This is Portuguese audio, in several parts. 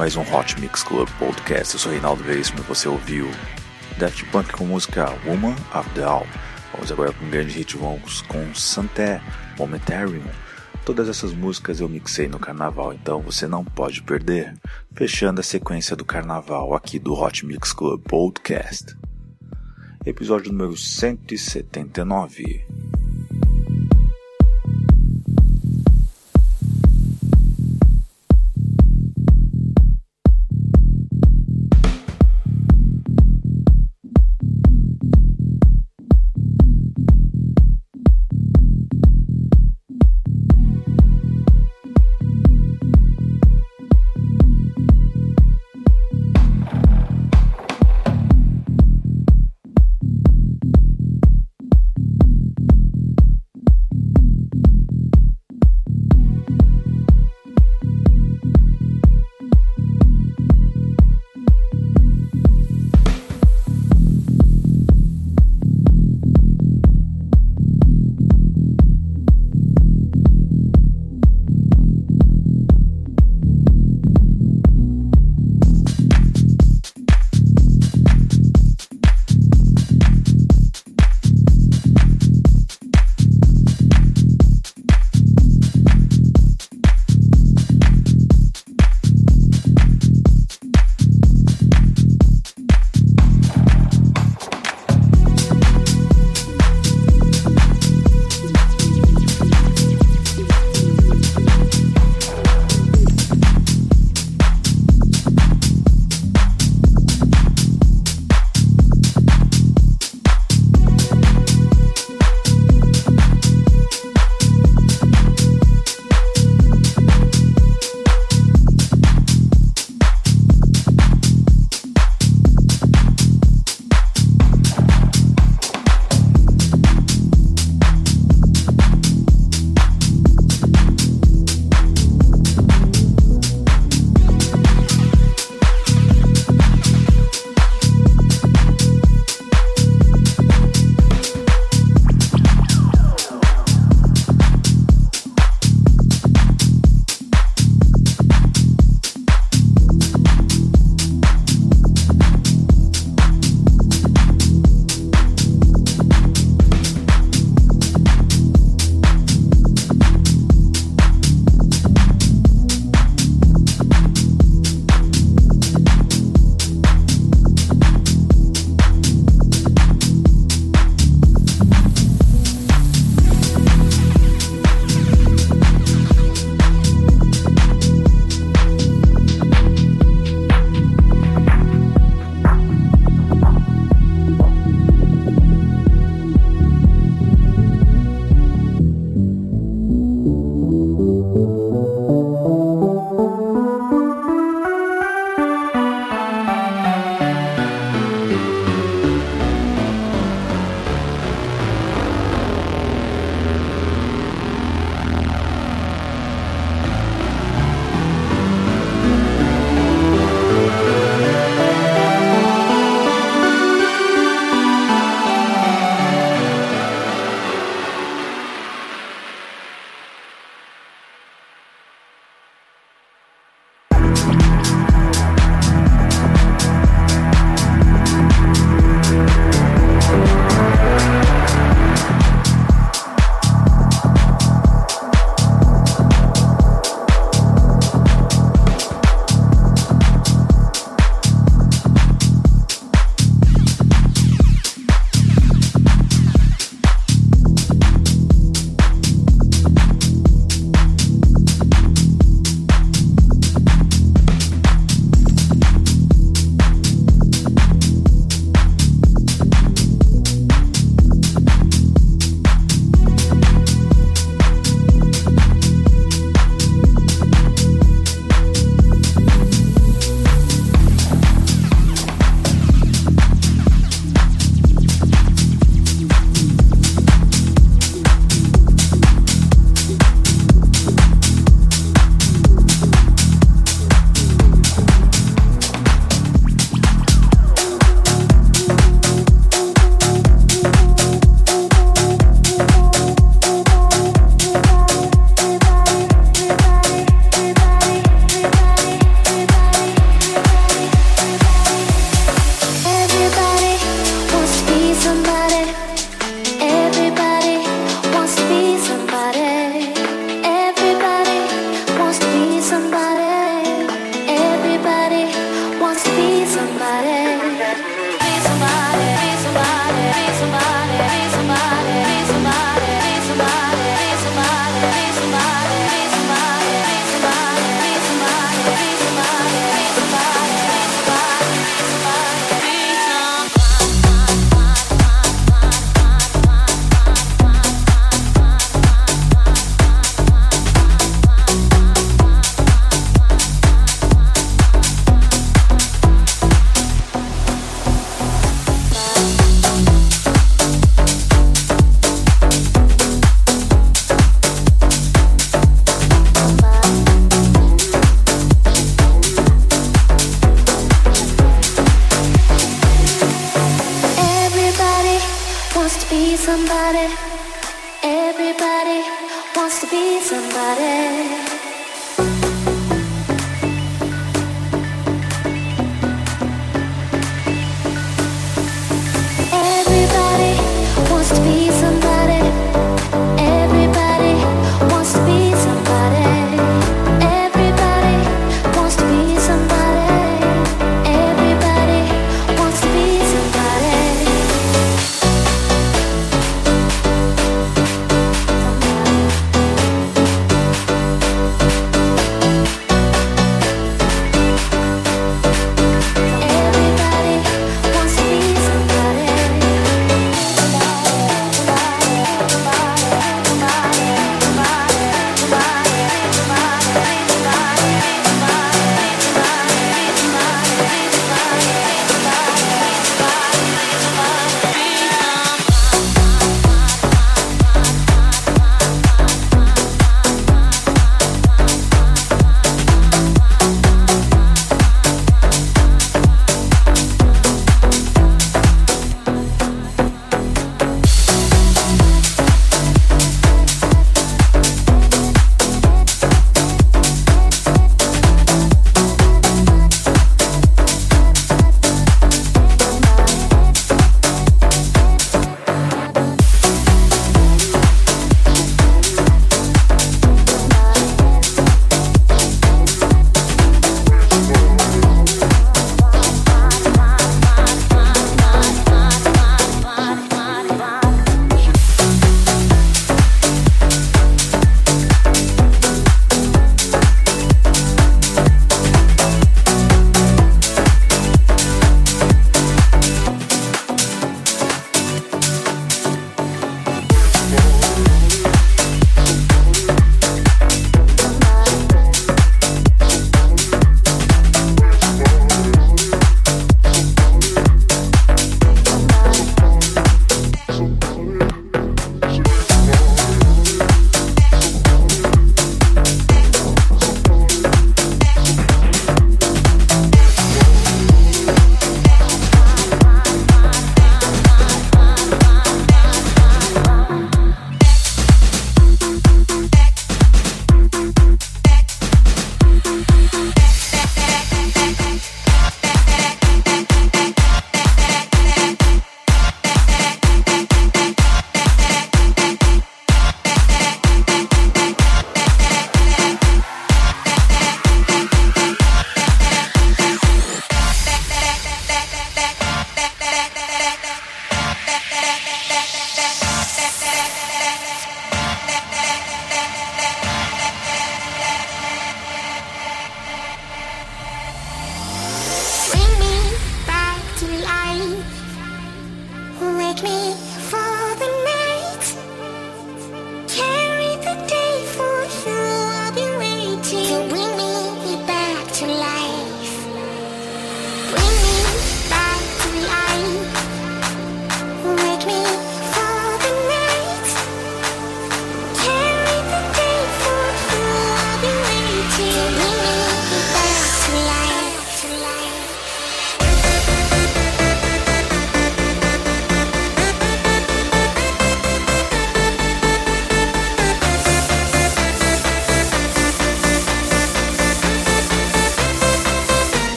mais um Hot Mix Club Podcast. Eu sou Reinaldo Veríssimo e você ouviu Daft Punk com música Woman After All. Vamos agora com um grande hit, vamos com Santé, Momentarium. Todas essas músicas eu mixei no carnaval, então você não pode perder. Fechando a sequência do carnaval aqui do Hot Mix Club Podcast. Episódio número 179.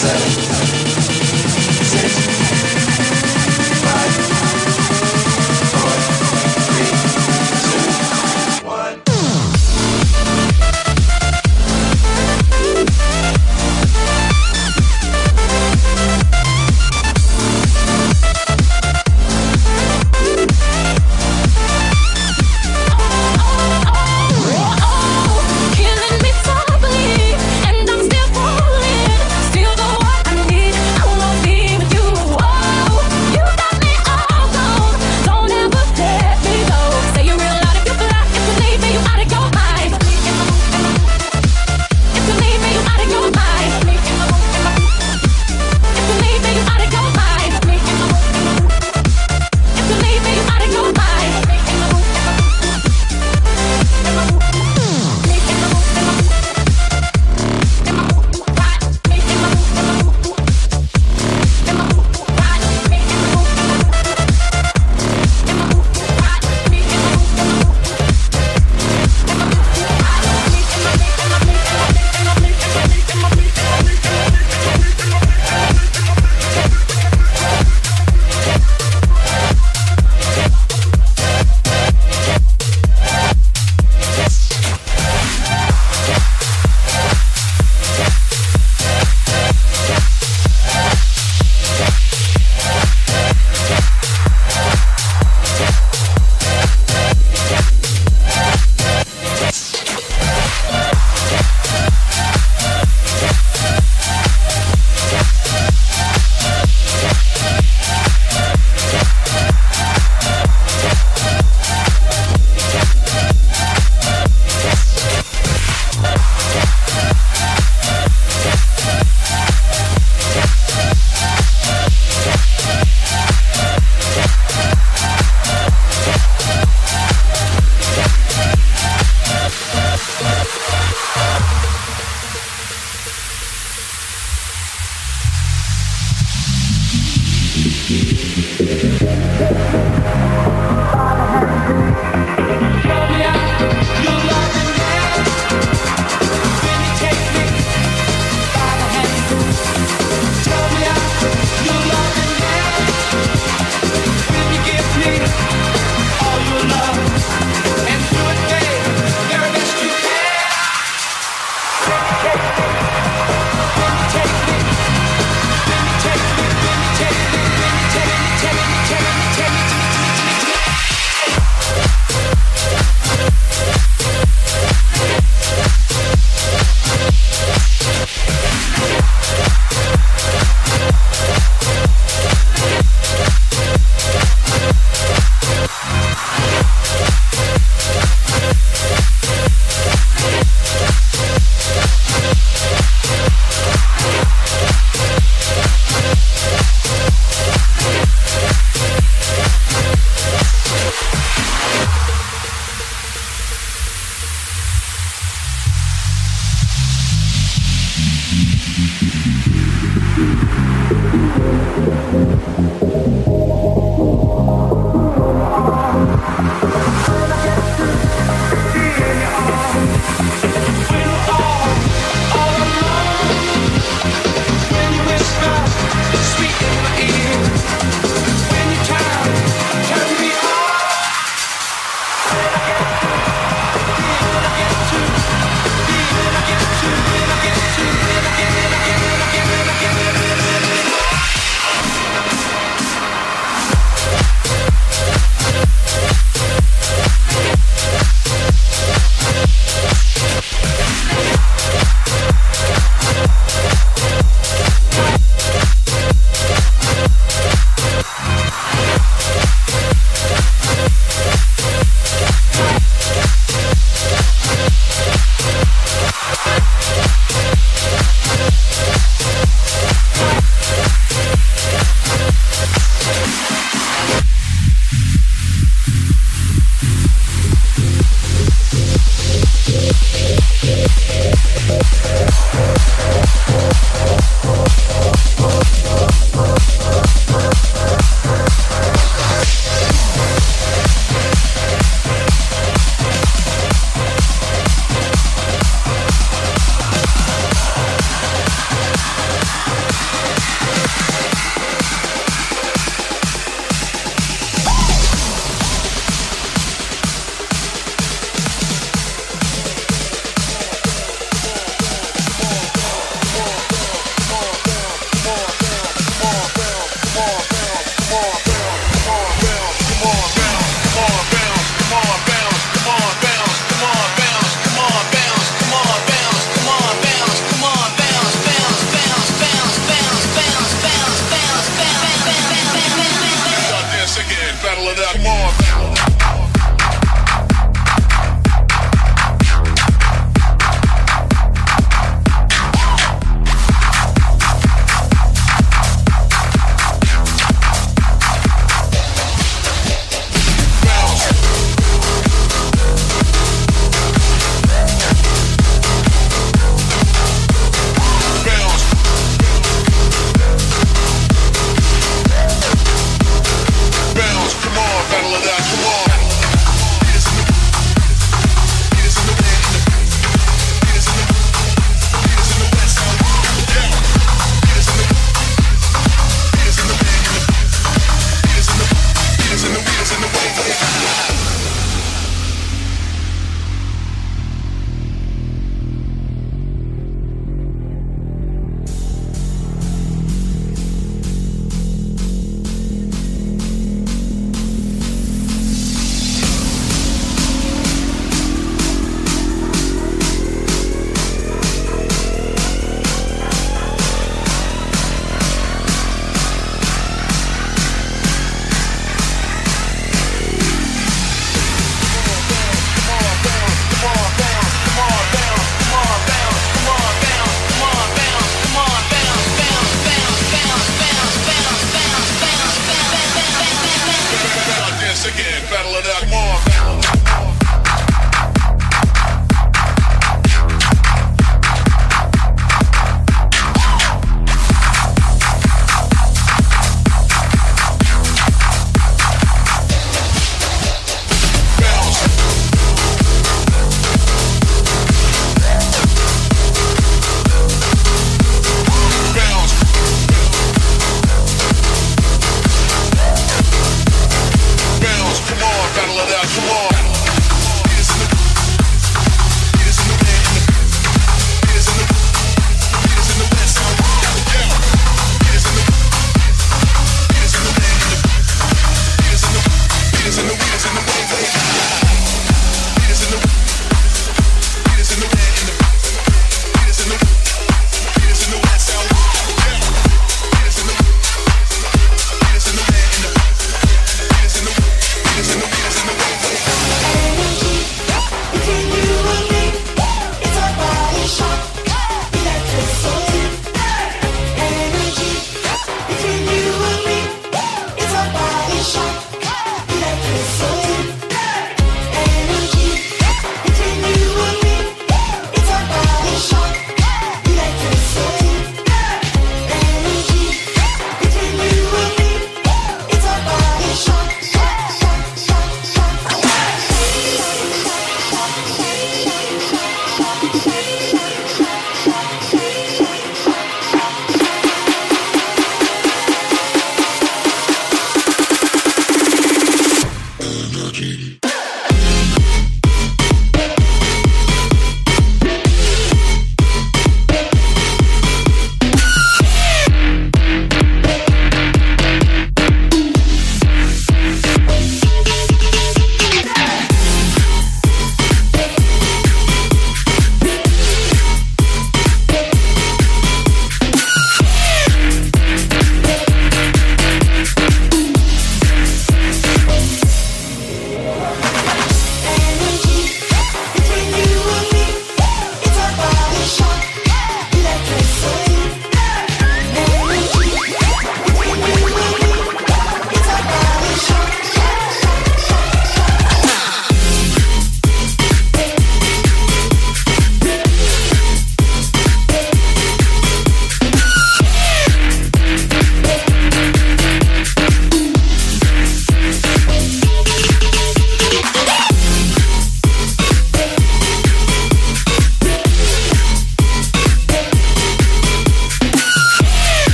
seven, six.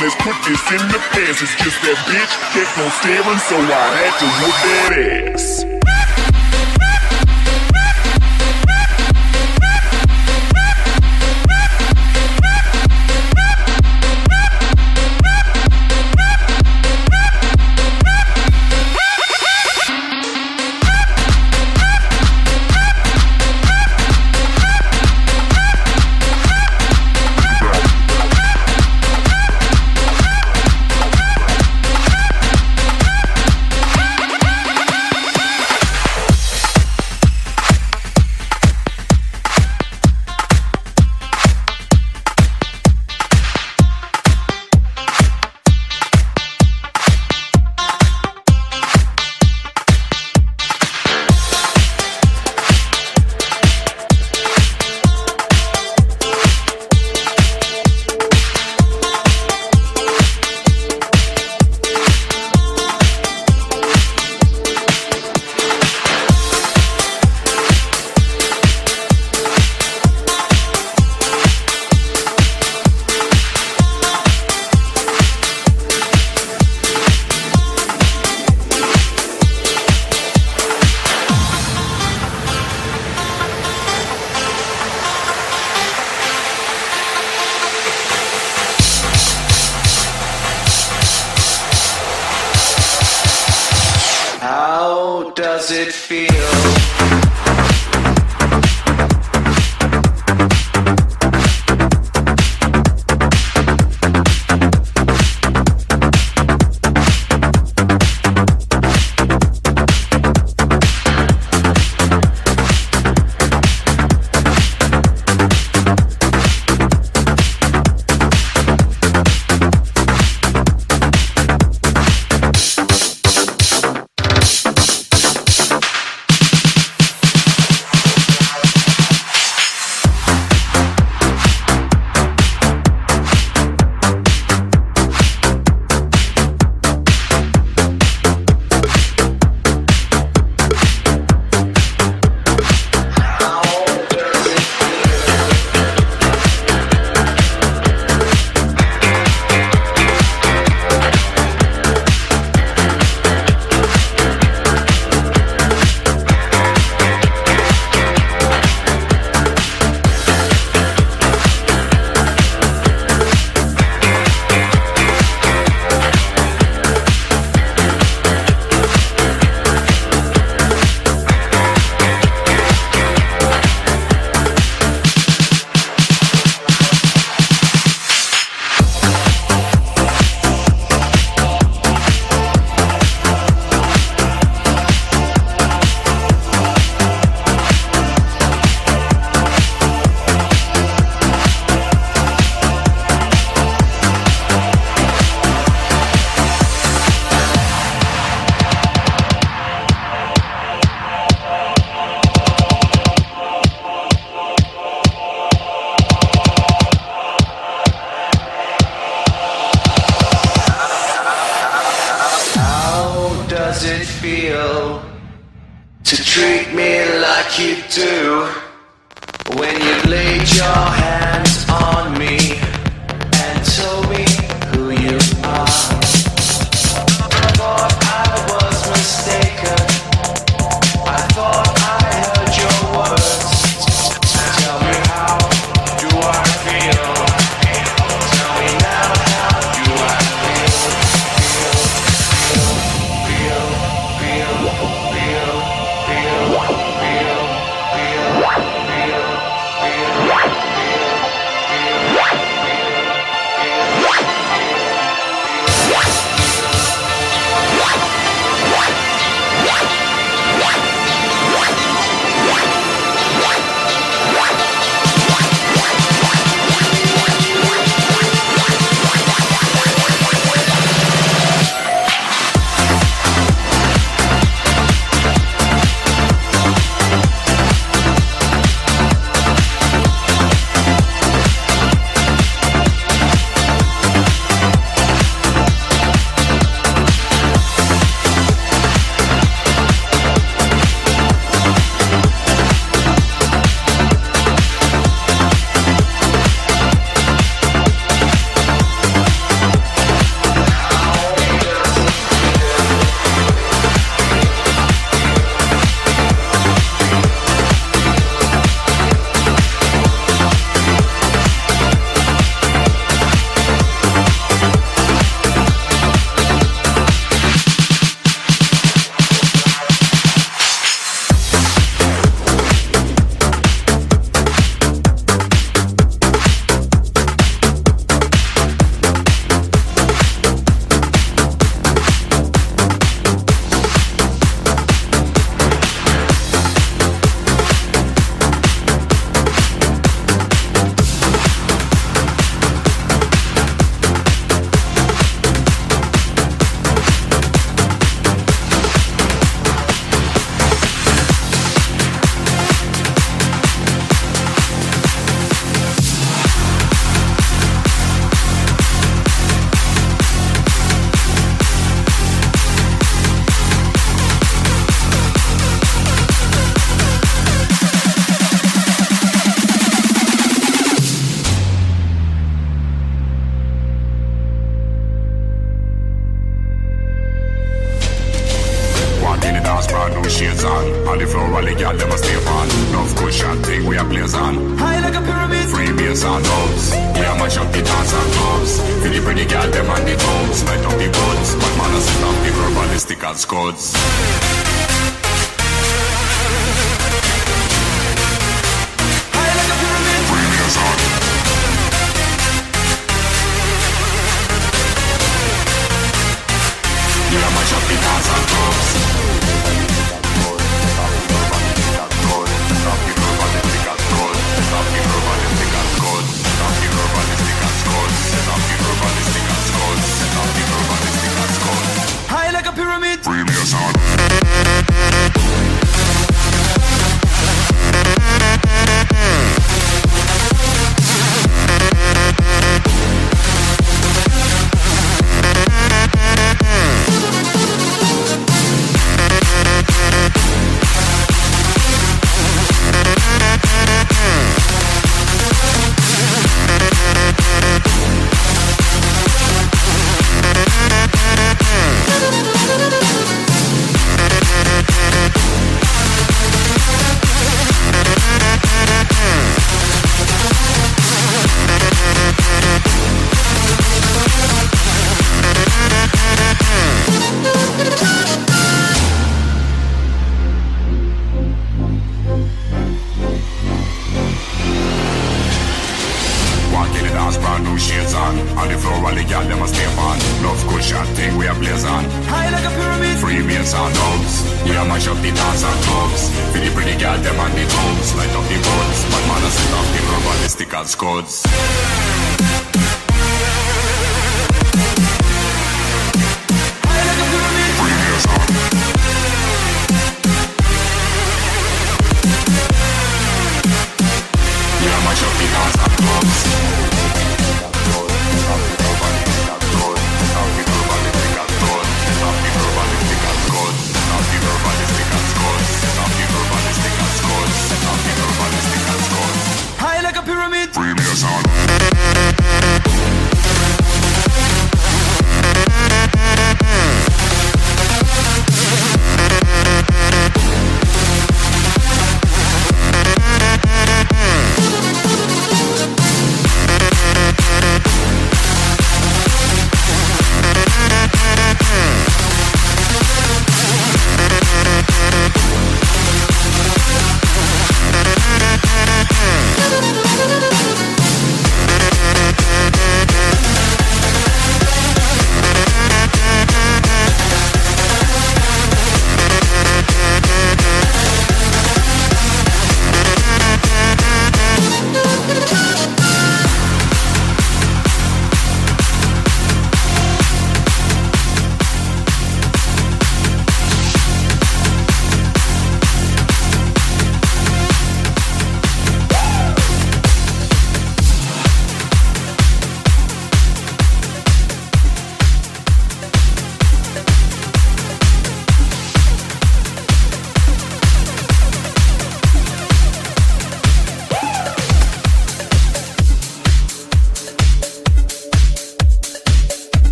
Let's put this in the past. It's just that bitch kept on staring, so I had to whoop that ass.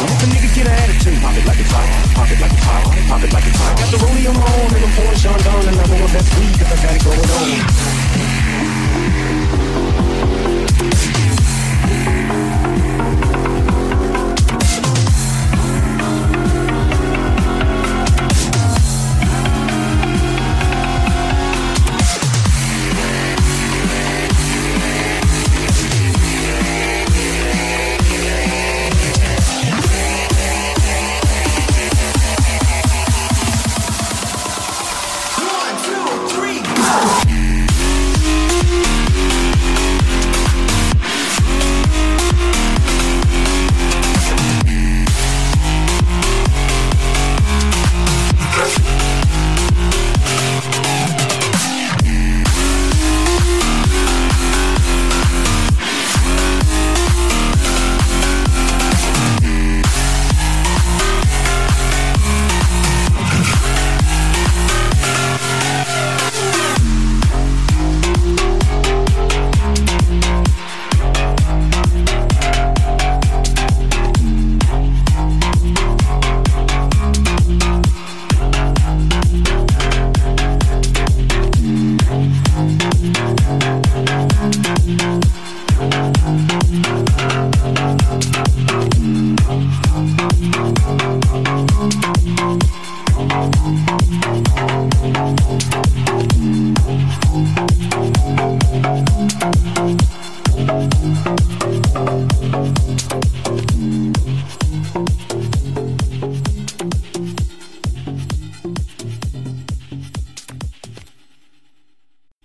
Hot. Let the nigga get an attitude. Pop it like it's hot. Pop it like it's hot. Pop it like it's hot. Got the rollie on my own and I'm pouring Sean down and I'm on best weed 'cause I got it going on.